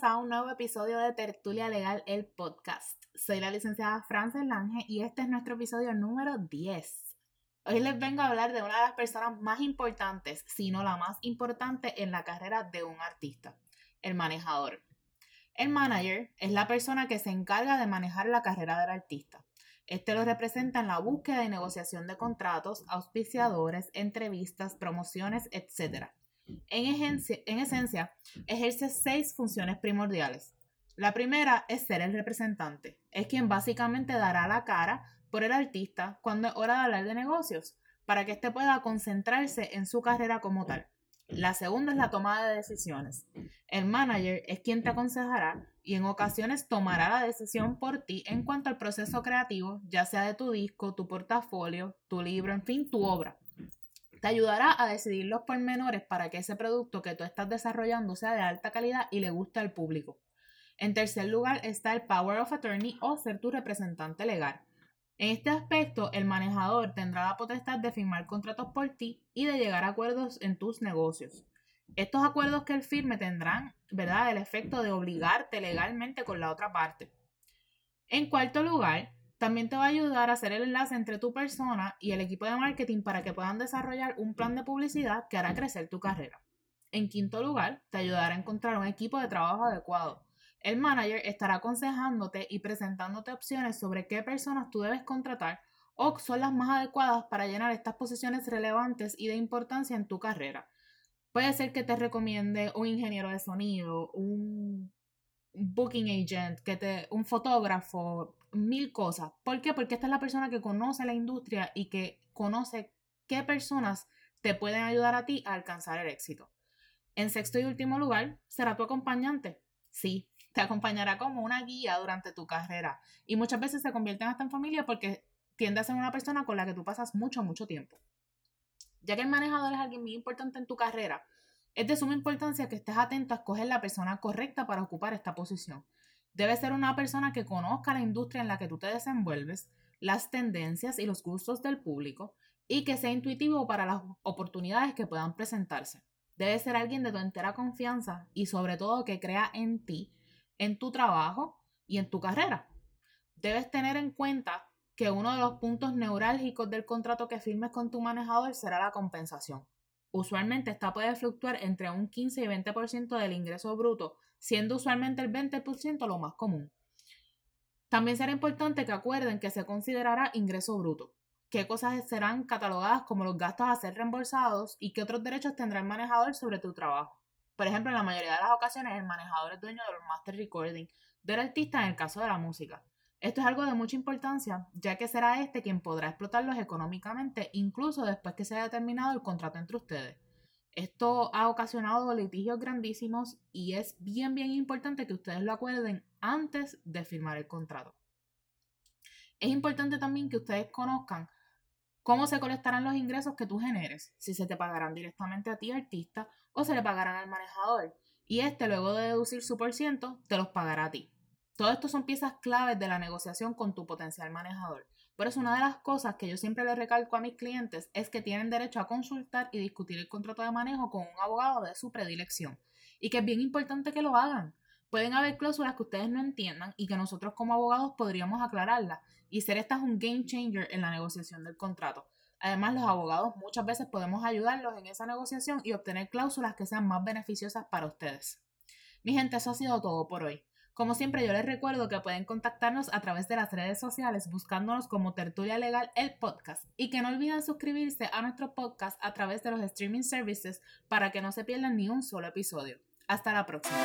nuevo episodio de Tertulia Legal, el podcast. Soy la licenciada Frances Lange y este es nuestro episodio número 10. Hoy les vengo a hablar de una de las personas más importantes, si no la más importante en la carrera de un artista, el manejador. El manager es la persona que se encarga de manejar la carrera del artista. Este lo representa en la búsqueda y negociación de contratos, auspiciadores, entrevistas, promociones, etc. En, esencia, ejerce seis funciones primordiales. La primera es ser el representante. Es quien básicamente dará la cara por el artista cuando es hora de hablar de negocios, para que éste pueda concentrarse en su carrera como tal. La segunda es la toma de decisiones. El manager es quien te aconsejará y en ocasiones tomará la decisión por ti en cuanto al proceso creativo, ya sea de tu disco, tu portafolio, tu libro, en fin, tu obra. Te ayudará a decidir los pormenores para que ese producto que tú estás desarrollando sea de alta calidad y le guste al público. En tercer lugar está el Power of Attorney o ser tu representante legal. En este aspecto, el manejador tendrá la potestad de firmar contratos por ti y de llegar a acuerdos en tus negocios. Estos acuerdos que él firme tendrán, ¿verdad?, el efecto de obligarte legalmente con la otra parte. En cuarto lugar, también te va a ayudar a hacer el enlace entre tu persona y el equipo de marketing para que puedan desarrollar un plan de publicidad que hará crecer tu carrera. En quinto lugar, te ayudará a encontrar un equipo de trabajo adecuado. El manager estará aconsejándote y presentándote opciones sobre qué personas tú debes contratar o son las más adecuadas para llenar estas posiciones relevantes y de importancia en tu carrera. Puede ser que te recomiende un ingeniero de sonido, un booking agent, que te, un fotógrafo, mil cosas. ¿Por qué? Porque esta es la persona que conoce la industria y que conoce qué personas te pueden ayudar a ti a alcanzar el éxito. En sexto y último lugar, será tu acompañante. Sí, te acompañará como una guía durante tu carrera y muchas veces se convierte hasta en familia porque tiende a ser una persona con la que tú pasas mucho, mucho tiempo. Ya que el manejador es alguien muy importante en tu carrera, es de suma importancia que estés atento a escoger la persona correcta para ocupar esta posición. Debe ser una persona que conozca la industria en la que tú te desenvuelves, las tendencias y los gustos del público y que sea intuitivo para las oportunidades que puedan presentarse. Debe ser alguien de tu entera confianza y sobre todo que crea en ti, en tu trabajo y en tu carrera. Debes tener en cuenta que uno de los puntos neurálgicos del contrato que firmes con tu manejador será la compensación. Usualmente esta puede fluctuar entre un 15 y 20% del ingreso bruto, siendo usualmente el 20% lo más común. También será importante que acuerden que se considerará ingreso bruto, qué cosas serán catalogadas como los gastos a ser reembolsados y qué otros derechos tendrá el manejador sobre tu trabajo. Por ejemplo, en la mayoría de las ocasiones el manejador es dueño del master recording del artista en el caso de la música. Esto es algo de mucha importancia, ya que será este quien podrá explotarlos económicamente, incluso después que se haya terminado el contrato entre ustedes. Esto ha ocasionado litigios grandísimos y es bien, bien importante que ustedes lo acuerden antes de firmar el contrato. Es importante también que ustedes conozcan cómo se colectarán los ingresos que tú generes, si se te pagarán directamente a ti, artista, o se le pagarán al manejador. Y este, luego de deducir su por ciento, te los pagará a ti. Todo esto son piezas claves de la negociación con tu potencial manejador. Por eso una de las cosas que yo siempre le recalco a mis clientes es que tienen derecho a consultar y discutir el contrato de manejo con un abogado de su predilección. Y que es bien importante que lo hagan. Pueden haber cláusulas que ustedes no entiendan y que nosotros como abogados podríamos aclararlas y ser estas un game changer en la negociación del contrato. Además, los abogados muchas veces podemos ayudarlos en esa negociación y obtener cláusulas que sean más beneficiosas para ustedes. Mi gente, eso ha sido todo por hoy. Como siempre, yo les recuerdo que pueden contactarnos a través de las redes sociales buscándonos como Tertulia Legal el podcast y que no olviden suscribirse a nuestro podcast a través de los streaming services para que no se pierdan ni un solo episodio. Hasta la próxima.